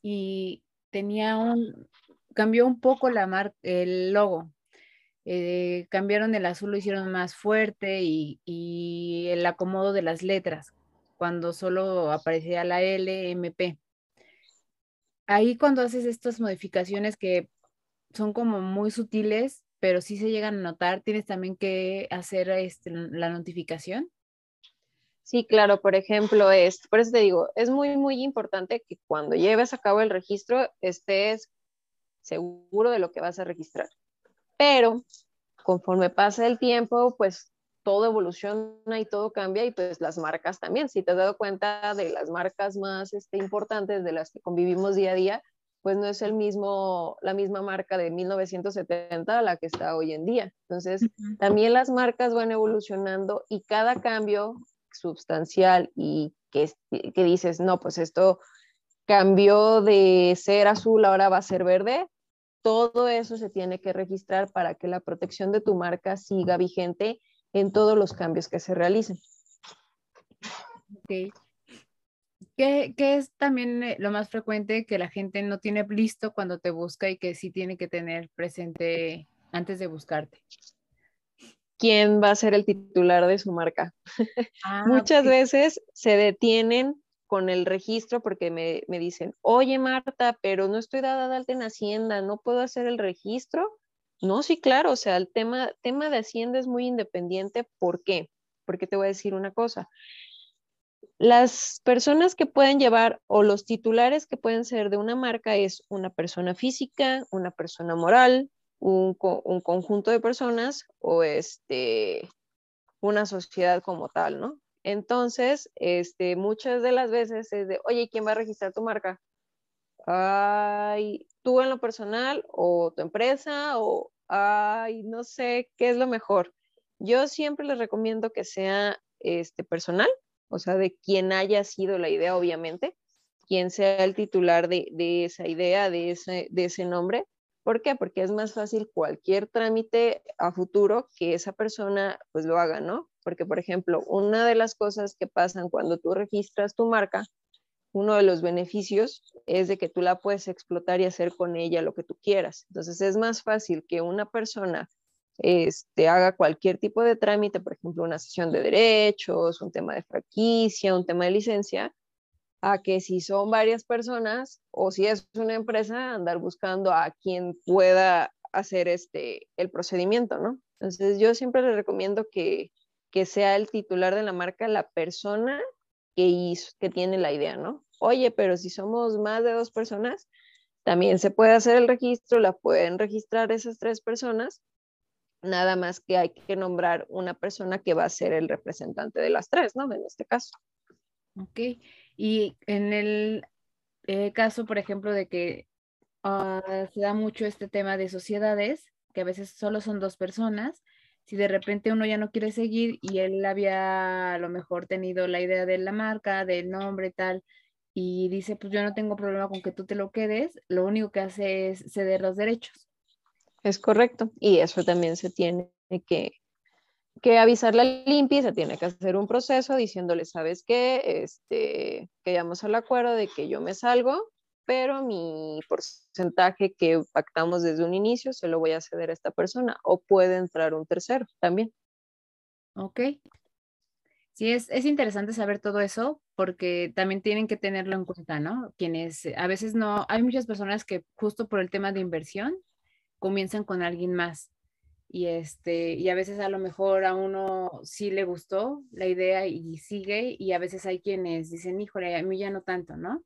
y tenía un, cambió un poco la marca, el logo. Eh, cambiaron el azul, lo hicieron más fuerte y, el acomodo de las letras, cuando solo aparecía la L. Ahí cuando haces estas modificaciones que son como muy sutiles, pero sí se llegan a notar, tienes también que hacer este, la notificación. Sí, claro, por ejemplo, es, por eso te digo, es muy, muy importante que cuando lleves a cabo el registro estés seguro de lo que vas a registrar. Pero conforme pasa el tiempo, pues todo evoluciona y todo cambia y pues las marcas también. Si te has dado cuenta de las marcas más este, importantes de las que convivimos día a día, pues no es el mismo, la misma marca de 1970 a la que está hoy en día. Entonces, también las marcas van evolucionando y cada cambio sustancial y que, que dices, no, pues esto cambió de ser azul, ahora va a ser verde, todo eso se tiene que registrar para que la protección de tu marca siga vigente en todos los cambios que se realicen. ¿Qué, ¿Qué, es también eh, lo más frecuente que la gente no tiene listo cuando te busca y que sí tiene que tener presente antes de buscarte? quién va a ser el titular de su marca. Ah, Muchas veces se detienen con el registro porque me, me, dicen, oye Marta, pero no estoy dada de alta en Hacienda, ¿no puedo hacer el registro? No, sí, claro, o sea, el tema, tema de Hacienda es muy independiente. ¿Por qué? Porque te voy a decir una cosa. Las personas que pueden llevar o los titulares que pueden ser de una marca es una persona física, una persona moral, un, conjunto de personas o este, una sociedad como tal, ¿no? Entonces, este, muchas de las veces es de, oye, ¿quién va a registrar tu marca? Ay, tú en lo personal o tu empresa o, ay, no sé, ¿qué es lo mejor? Yo siempre les recomiendo que sea este, personal, o sea, de quien haya sido la idea, obviamente, quien sea el titular de, de esa idea, de ese, de ese nombre, ¿Por qué? Porque es más fácil cualquier trámite a futuro que esa persona pues lo haga, ¿no? Porque, por ejemplo, una de las cosas que pasan cuando tú registras tu marca, uno de los beneficios es de que tú la puedes explotar y hacer con ella lo que tú quieras. Entonces es más fácil que una persona este, haga cualquier tipo de trámite, por ejemplo, una sesión de derechos, un tema de franquicia, un tema de licencia, a que si son varias personas o si es una empresa, andar buscando a quien pueda hacer este, el procedimiento, ¿no? Entonces yo siempre le recomiendo que, que sea el titular de la marca la persona que hizo, que tiene la idea, ¿no? Oye, pero si somos más de dos personas, también se puede hacer el registro, la pueden registrar esas tres personas, nada más que hay que nombrar una persona que va a ser el representante de las tres, ¿no? En este caso. Ok. Y en el eh, caso, por ejemplo, de que ah, se da mucho este tema de sociedades, que a veces solo son dos personas, si de repente uno ya no quiere seguir y él había a lo mejor tenido la idea de la marca, del nombre, tal, y dice, pues yo no tengo problema con que tú te lo quedes, lo único que hace es ceder los derechos. Es correcto, y eso también se tiene que, que avisarle al limpi, se tiene que hacer un proceso diciéndole, ¿sabes qué? Este, que llegamos al acuerdo de que yo me salgo, pero mi porcentaje que pactamos desde un inicio se lo voy a ceder a esta persona o puede entrar un tercero también. Ok. Sí, es, es interesante saber todo eso porque también tienen que tenerlo en cuenta, ¿no? Quienes a veces no, hay muchas personas que justo por el tema de inversión comienzan con alguien más y este y a veces a lo mejor a uno sí le gustó la idea y sigue y a veces hay quienes dicen híjole a mí ya no tanto no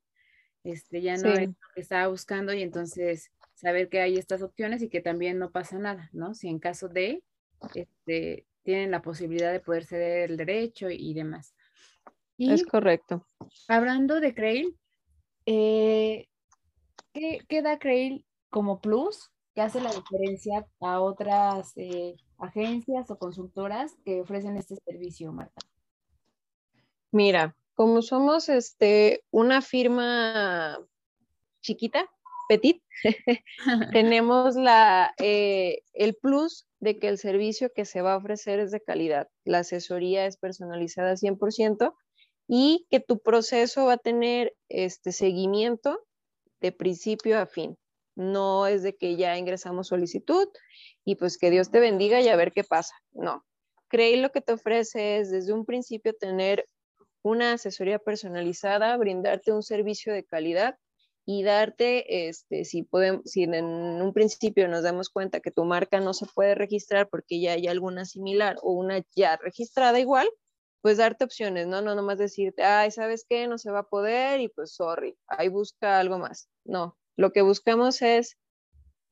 este ya no es lo que estaba buscando y entonces saber que hay estas opciones y que también no pasa nada no si en caso de este tienen la posibilidad de poder ceder el derecho y, demás. Es correcto. hablando de Crail eh, ¿qué, ¿qué da Crail como plus ¿Qué hace la diferencia a otras eh, agencias o consultoras que ofrecen este servicio, Marta? Mira, como somos este, una firma chiquita, petit, tenemos la, eh, el plus de que el servicio que se va a ofrecer es de calidad. La asesoría es personalizada 100% y que tu proceso va a tener este seguimiento de principio a fin. No es de que ya ingresamos solicitud y pues que Dios te bendiga y a ver qué pasa. No. Creí lo que te ofrece es desde un principio tener una asesoría personalizada, brindarte un servicio de calidad y darte, este, si, podemos, si en un principio nos damos cuenta que tu marca no se puede registrar porque ya hay alguna similar o una ya registrada igual, pues darte opciones, ¿no? No nomás decirte, ay, ¿sabes qué? No se va a poder y pues sorry, ahí busca algo más. No, lo que buscamos es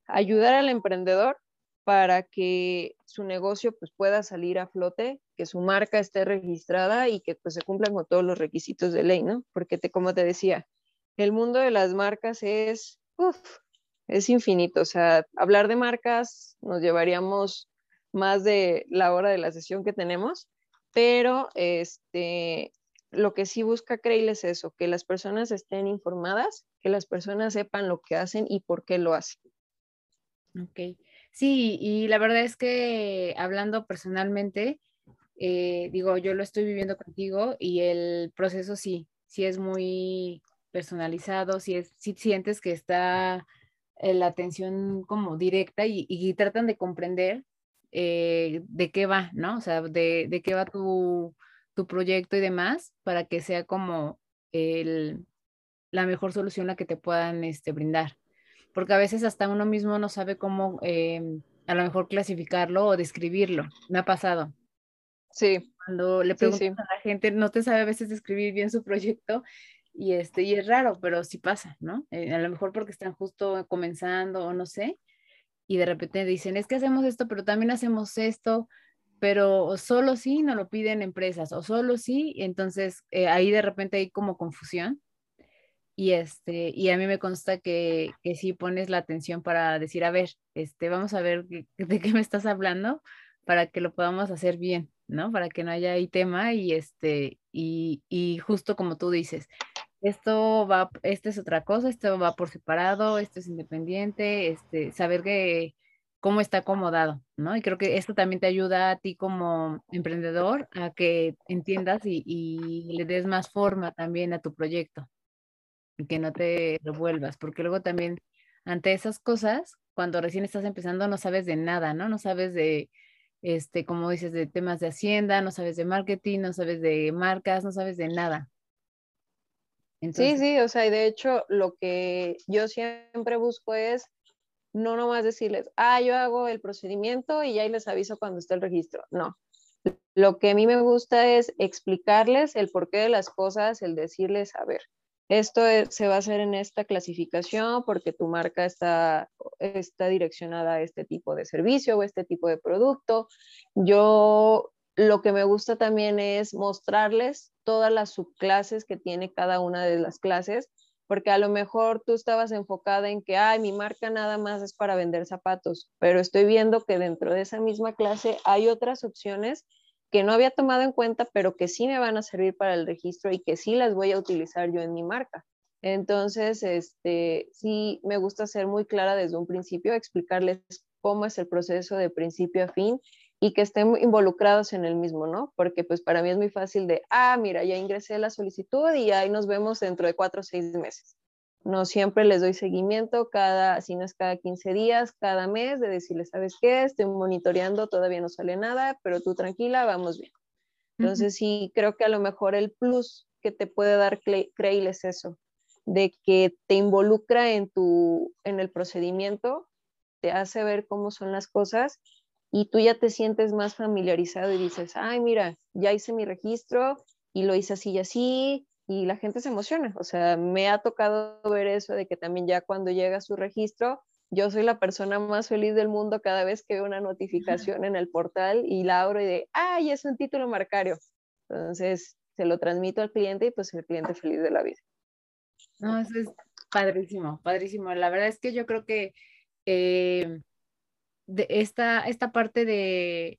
ayudar al emprendedor para que su negocio pues pueda salir a flote, que su marca esté registrada y que pues se cumplan con todos los requisitos de ley, ¿no? Porque te, como te decía, el mundo de las marcas es, es infinito, o sea, hablar de marcas nos llevaríamos más de la hora de la sesión que tenemos, pero este, lo que sí busca Creil es eso, que las personas estén informadas, que las personas sepan lo que hacen y por qué lo hacen. Ok, sí, y la verdad es que hablando personalmente, eh, digo, yo lo estoy viviendo contigo y el proceso sí, sí es muy personalizado, si, es, si sientes que está eh, la atención como directa y, y tratan de comprender eh, de qué va, ¿no? O sea, de, de qué va tu, tu, proyecto y demás, para que sea como el, la mejor solución la que te puedan este, brindar. Porque a veces hasta uno mismo no sabe cómo eh, a lo mejor clasificarlo o describirlo. Me ha pasado. Sí. Cuando le preguntas a la gente, no te sabe a veces describir bien su proyecto y este y es raro, pero sí pasa, ¿no? Eh, a lo mejor porque están justo comenzando o no sé, y de repente dicen, es que hacemos esto, pero también hacemos esto, pero solo sí no lo piden empresas, o solo sí, entonces eh, ahí de repente hay como confusión. Y, este, y a mí me consta que, que sí pones la atención para decir, a ver, este, vamos a ver de qué me estás hablando para que lo podamos hacer bien, ¿no? Para que no haya ahí tema y, este, y, y justo como tú dices, esto va, esta es otra cosa, esto va por separado, esto es independiente, este, saber que cómo está acomodado, ¿no? Y creo que esto también te ayuda a ti como emprendedor a que entiendas y, le des más forma también a tu proyecto que no te revuelvas, porque luego también ante esas cosas, cuando recién estás empezando, no sabes de nada, ¿no? No sabes de, este, como dices, de temas de hacienda, no sabes de marketing, no sabes de marcas, no sabes de nada. Sí, sí, o sea, y de hecho lo que yo siempre busco es no nomás decirles, ah, yo hago el procedimiento y ya les aviso cuando esté el registro. No. Lo que a mí me gusta es explicarles el porqué de las cosas, el decirles, a ver, esto se va a hacer en esta clasificación porque tu marca está, está direccionada a este tipo de servicio o este tipo de producto. Yo lo que me gusta también es mostrarles todas las subclases que tiene cada una de las clases, porque a lo mejor tú estabas enfocada en que, ay, mi marca nada más es para vender zapatos, pero estoy viendo que dentro de esa misma clase hay otras opciones que no había tomado en cuenta, pero que sí me van a servir para el registro y que sí las voy a utilizar yo en mi marca. Entonces, este, sí me gusta ser muy clara desde un principio, explicarles cómo es el proceso de principio a fin y que estén involucrados en el mismo, ¿no? Porque pues para mí es muy fácil de, ah, mira, ya ingresé la solicitud y ahí nos vemos dentro de cuatro o seis meses. No siempre les doy seguimiento cada, si no es cada 15 días, cada mes, de decirles, ¿sabes qué? Estoy monitoreando, todavía no sale nada, pero tú tranquila, vamos bien. Entonces sí, creo que a lo mejor el plus que te puede dar Creil es eso, de que te involucra en, tu, en el procedimiento, te hace ver cómo son las cosas y tú ya te sientes más familiarizado y dices, ay, mira, ya hice mi registro y lo hice así y así, y la gente se emociona. O sea, me ha tocado ver eso de que también ya cuando llega su registro, yo soy la persona más feliz del mundo cada vez que veo una notificación en el portal y la abro y de, ay, es un título marcario. Entonces, se lo transmito al cliente y pues el cliente feliz de la vida. No, eso es padrísimo, padrísimo. La verdad es que yo creo que eh, de esta, esta parte de,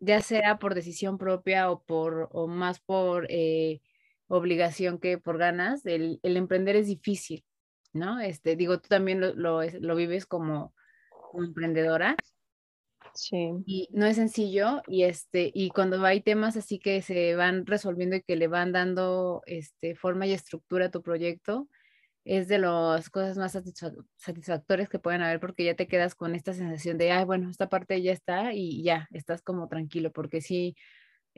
ya sea por decisión propia o, por, o más por eh, obligación que por ganas, el, el, emprender es difícil, ¿no? Este, digo, tú también lo, lo, lo vives como, emprendedora. Sí. Y no es sencillo y este y cuando hay temas así que se van resolviendo y que le van dando este forma y estructura a tu proyecto, es de las cosas más satisfactorias que pueden haber porque ya te quedas con esta sensación de, ay, bueno, esta parte ya está y ya, estás como tranquilo, porque sí,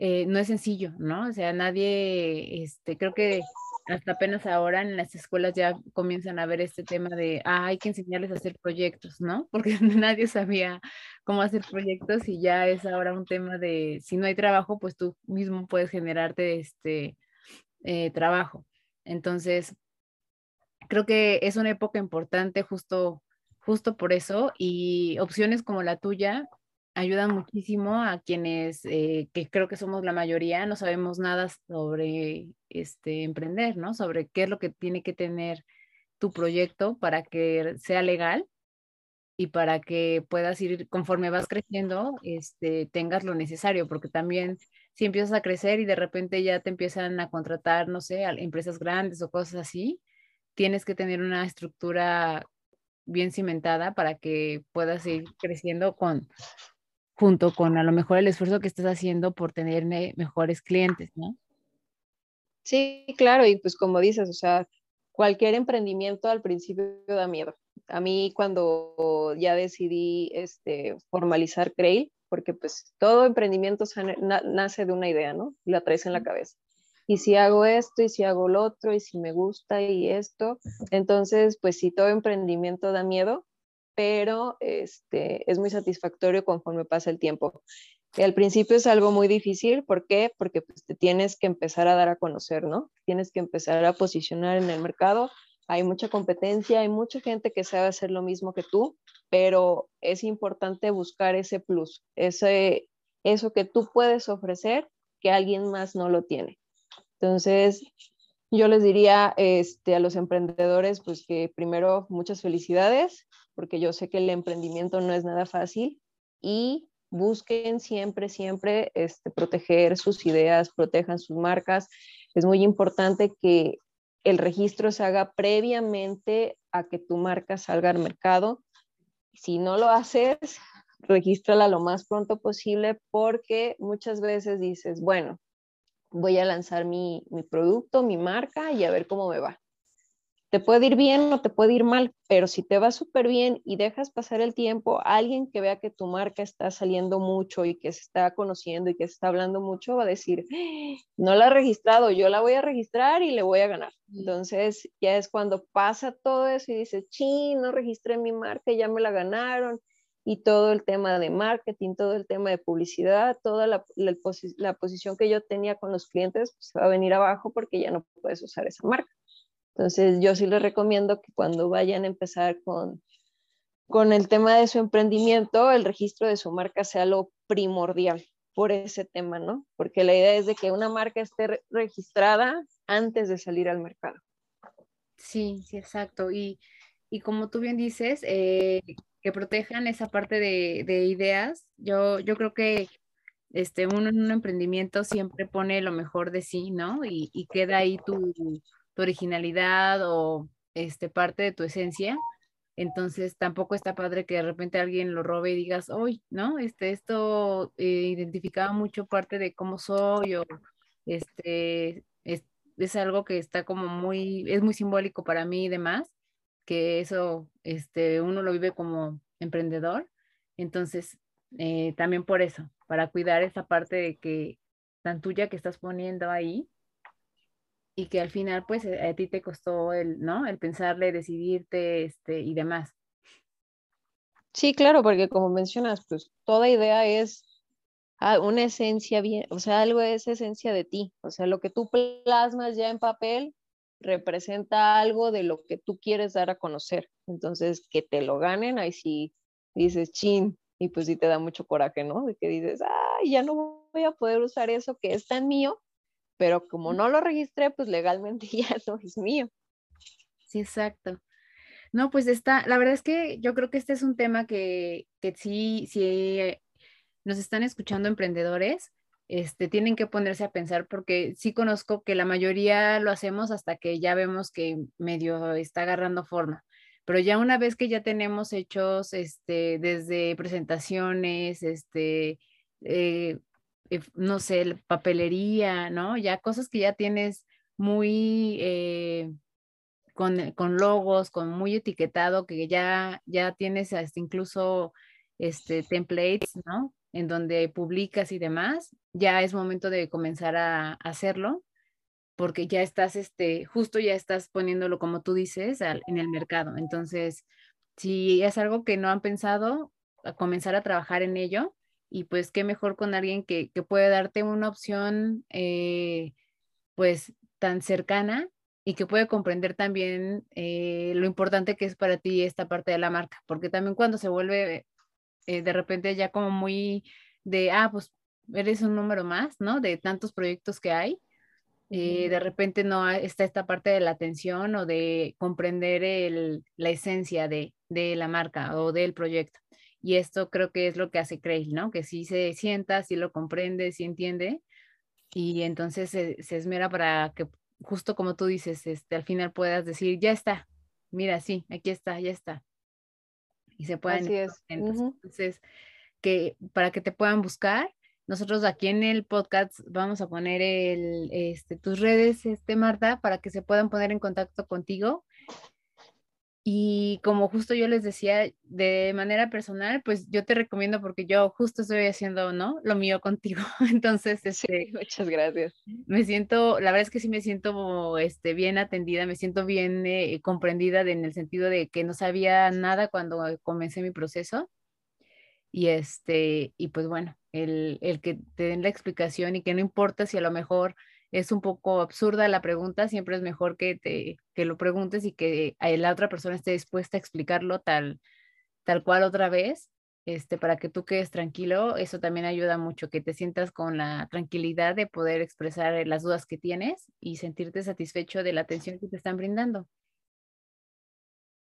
eh, no es sencillo, ¿no? O sea, nadie, este, creo que hasta apenas ahora en las escuelas ya comienzan a ver este tema de, ah, hay que enseñarles a hacer proyectos, ¿no? Porque nadie sabía cómo hacer proyectos y ya es ahora un tema de, si no hay trabajo, pues tú mismo puedes generarte este eh, trabajo. Entonces, creo que es una época importante justo, justo por eso y opciones como la tuya ayudan muchísimo a quienes, eh, que creo que somos la mayoría, no sabemos nada sobre este, emprender, ¿no? Sobre qué es lo que tiene que tener tu proyecto para que sea legal y para que puedas ir conforme vas creciendo, este, tengas lo necesario, porque también si empiezas a crecer y de repente ya te empiezan a contratar, no sé, a empresas grandes o cosas así, tienes que tener una estructura bien cimentada para que puedas ir creciendo con, junto con a lo mejor el esfuerzo que estás haciendo por tener mejores clientes, ¿no? Sí, claro, y pues como dices, o sea, cualquier emprendimiento al principio da miedo. A mí cuando ya decidí este, formalizar Crail, porque pues todo emprendimiento nace de una idea, ¿no? La traes en la cabeza. Y si hago esto, y si hago lo otro, y si me gusta, y esto. Entonces, pues sí, todo emprendimiento da miedo, pero este, es muy satisfactorio conforme pasa el tiempo. Y al principio es algo muy difícil, ¿por qué? Porque pues, te tienes que empezar a dar a conocer, ¿no? Tienes que empezar a posicionar en el mercado. Hay mucha competencia, hay mucha gente que sabe hacer lo mismo que tú, pero es importante buscar ese plus, ese, eso que tú puedes ofrecer que alguien más no lo tiene. Entonces, yo les diría este, a los emprendedores, pues que primero muchas felicidades, porque yo sé que el emprendimiento no es nada fácil y busquen siempre, siempre este, proteger sus ideas, protejan sus marcas. Es muy importante que el registro se haga previamente a que tu marca salga al mercado. Si no lo haces, regístrala lo más pronto posible porque muchas veces dices, bueno, voy a lanzar mi, mi producto, mi marca y a ver cómo me va te puede ir bien o te puede ir mal, pero si te va súper bien y dejas pasar el tiempo, alguien que vea que tu marca está saliendo mucho y que se está conociendo y que se está hablando mucho, va a decir, no la he registrado, yo la voy a registrar y le voy a ganar. Entonces ya es cuando pasa todo eso y dices, sí, no registré mi marca, ya me la ganaron. Y todo el tema de marketing, todo el tema de publicidad, toda la, la posición que yo tenía con los clientes, pues va a venir abajo porque ya no puedes usar esa marca. Entonces, yo sí les recomiendo que cuando vayan a empezar con, con el tema de su emprendimiento, el registro de su marca sea lo primordial por ese tema, ¿no? Porque la idea es de que una marca esté registrada antes de salir al mercado. Sí, sí, exacto. Y, como tú bien dices, eh, que protejan esa parte de, ideas. Yo, yo creo que este, uno en un emprendimiento siempre pone lo mejor de sí, ¿no? Y, y queda ahí tu, originalidad o este, parte de tu esencia. Entonces tampoco está padre que de repente alguien lo robe y digas, hoy, ¿no? Este, esto eh, identificaba mucho parte de cómo soy o este, es, es, algo que está como muy, es muy simbólico para mí y demás, que eso este, uno lo vive como emprendedor. Entonces, eh, también por eso, para cuidar esa parte de que tan tuya que estás poniendo ahí y que al final pues eh, a ti te costó el, ¿no? El pensarle, decidirte este, y demás. Sí, claro, porque como mencionas, pues toda idea es una esencia bien, o sea, algo es esencia de ti, o sea, lo que tú plasmas ya en papel representa algo de lo que tú quieres dar a conocer. Entonces, que te lo ganen, ahí sí dices, chin, y pues sí te da mucho coraje, ¿no? De que dices, ay, ya no voy a poder usar eso que es tan mío, pero como no lo registré, pues legalmente ya no es mío. Sí, exacto. No, pues está, la verdad es que yo creo que este es un tema que, que sí, sí nos están escuchando emprendedores, este, tienen que ponerse a pensar porque sí conozco que la mayoría lo hacemos hasta que ya vemos que medio está agarrando forma pero ya una vez que ya tenemos hechos, este, desde presentaciones, este, eh, eh, no sé, papelería, ¿no? Ya cosas que ya tienes muy eh, con, con, logos, con muy etiquetado, que ya, ya tienes hasta incluso este, templates, ¿no? En donde publicas y demás, ya es momento de comenzar a, hacerlo, porque ya estás, este, justo ya estás poniéndolo, como tú dices, en el mercado. Entonces, si es algo que no han pensado, a comenzar a trabajar en ello, y pues qué mejor con alguien que, que puede darte una opción, eh, pues, tan cercana y que puede comprender también eh, lo importante que es para ti esta parte de la marca, porque también cuando se vuelve eh, de repente ya como muy de, ah, pues eres un número más, ¿no? De tantos proyectos que hay. Eh, de repente no está esta parte de la atención o de comprender el, la esencia de, de, la marca o del proyecto. Y esto creo que es lo que hace Craig, ¿no? Que sí se sienta, sí lo comprende, sí entiende y entonces se, se, esmera para que justo como tú dices, este, al final puedas decir, ya está, mira, sí, aquí está, ya está y se puedan Así es. Entonces, que para que te puedan buscar, nosotros aquí en el podcast vamos a poner el, este, tus redes, este, Marta, para que se puedan poner en contacto contigo y como justo yo les decía, de manera personal, pues yo te recomiendo porque yo justo estoy haciendo, ¿no? Lo mío contigo. Entonces, este, muchas gracias. Me siento, la verdad es que sí me siento este, bien atendida, me siento bien eh, comprendida en el sentido de que no sabía nada cuando comencé mi proceso. Y este, y pues bueno, el, el que te den la explicación y que no importa si a lo mejor es un poco absurda la pregunta, siempre es mejor que, te, que lo preguntes y que la otra persona esté dispuesta a explicarlo tal, tal cual otra vez, este, para que tú quedes tranquilo. Eso también ayuda mucho, que te sientas con la tranquilidad de poder expresar las dudas que tienes y sentirte satisfecho de la atención que te están brindando.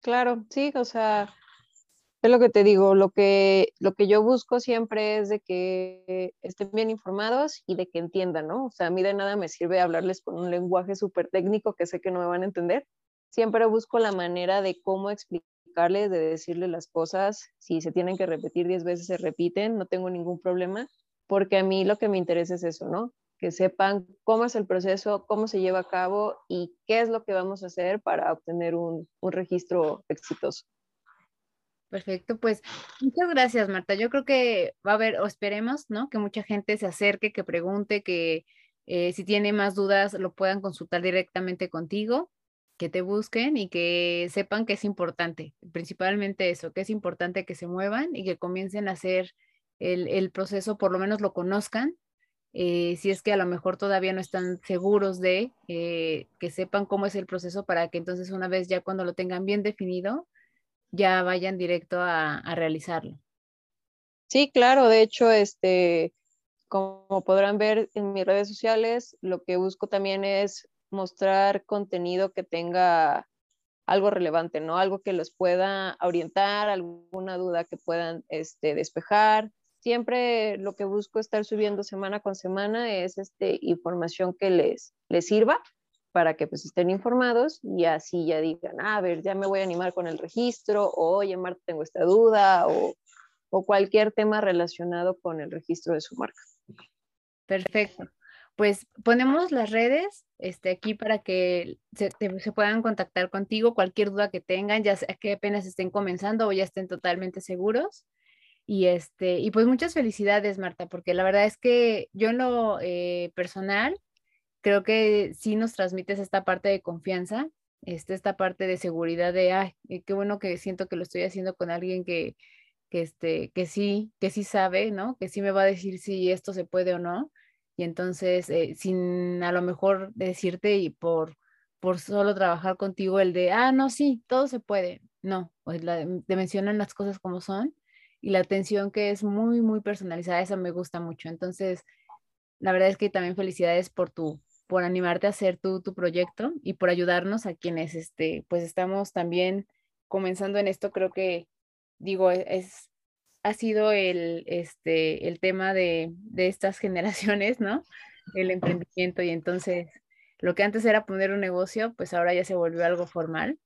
Claro, sí, o sea, lo que te digo, lo que, lo que yo busco siempre es de que estén bien informados y de que entiendan, ¿no? O sea, a mí de nada me sirve hablarles con un lenguaje súper técnico que sé que no me van a entender. Siempre busco la manera de cómo explicarles, de decirles las cosas. Si se tienen que repetir diez veces, se repiten, no tengo ningún problema, porque a mí lo que me interesa es eso, ¿no? Que sepan cómo es el proceso, cómo se lleva a cabo y qué es lo que vamos a hacer para obtener un, un registro exitoso. Perfecto, pues muchas gracias, Marta. Yo creo que va a haber, o esperemos, ¿no? Que mucha gente se acerque, que pregunte, que eh, si tiene más dudas lo puedan consultar directamente contigo, que te busquen y que sepan que es importante, principalmente eso, que es importante que se muevan y que comiencen a hacer el, proceso, por lo menos lo conozcan. Eh, si es que a lo mejor todavía no están seguros de eh, que sepan cómo es el proceso para que entonces una vez ya cuando lo tengan bien definido, ya vayan directo a, realizarlo. Sí, claro, de hecho, este, como podrán ver en mis redes sociales, lo que busco también es mostrar contenido que tenga algo relevante, ¿no? Algo que los pueda orientar, alguna duda que puedan este, despejar. Siempre lo que busco estar subiendo semana con semana es este, información que les, les sirva para que pues estén informados y así ya digan, ah, a ver, ya me voy a animar con el registro, o oye, Marta, tengo esta duda, o, o cualquier tema relacionado con el registro de su marca. Perfecto. Pues ponemos las redes este, aquí para que se, se, puedan contactar contigo, cualquier duda que tengan, ya sea que apenas estén comenzando o ya estén totalmente seguros. Y, este, y pues muchas felicidades, Marta, porque la verdad es que yo en lo eh, personal creo que sí nos transmites esta parte de confianza, este, esta parte de seguridad de, ay, eh, qué bueno que siento que lo estoy haciendo con alguien que, que, este, que sí, que sí sabe, ¿no? Que sí me va a decir si esto se puede o no. Y entonces, eh, sin a lo mejor decirte y por, por solo trabajar contigo el de, ah, no, sí, todo se puede. No, pues la, te mencionan las cosas como son y la atención que es muy, muy personalizada, esa me gusta mucho. Entonces, la verdad es que también felicidades por tu, por animarte a hacer tu, tu proyecto y por ayudarnos a quienes este, pues estamos también comenzando en esto. Creo que, digo, e, es, ha sido el, este, el tema de, de estas generaciones, ¿no? El emprendimiento y entonces lo que antes era poner un negocio, pues ahora ya se volvió algo formal.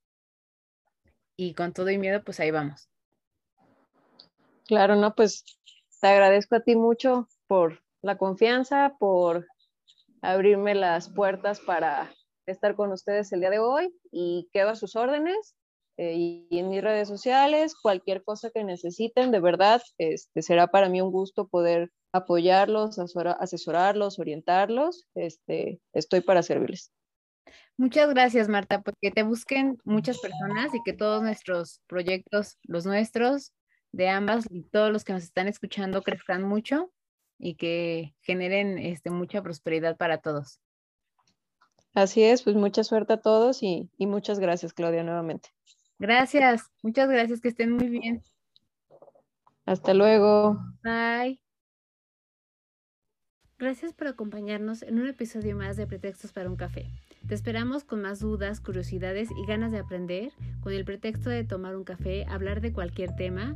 y con todo y miedo, pues ahí vamos. Claro, no, pues te agradezco a ti mucho por la confianza, por abrirme las puertas para estar con ustedes el día de hoy y quedo a sus órdenes. Eh, y, en mis redes sociales, cualquier cosa que necesiten, de verdad, este, será para mí un gusto poder apoyarlos, asesorarlos, orientarlos. Este, estoy para servirles. Muchas gracias, Marta, porque te busquen muchas personas y que todos nuestros proyectos, los nuestros, de ambas y todos los que nos están escuchando crezcan mucho y que generen este, mucha prosperidad para todos. Así es, pues mucha suerte a todos y, y muchas gracias, Claudia, nuevamente. Gracias, muchas gracias, que estén muy bien. Hasta luego. Bye. Gracias por acompañarnos en un episodio más de Pretextos para un café. Te esperamos con más dudas, curiosidades y ganas de aprender, con el pretexto de tomar un café, hablar de cualquier tema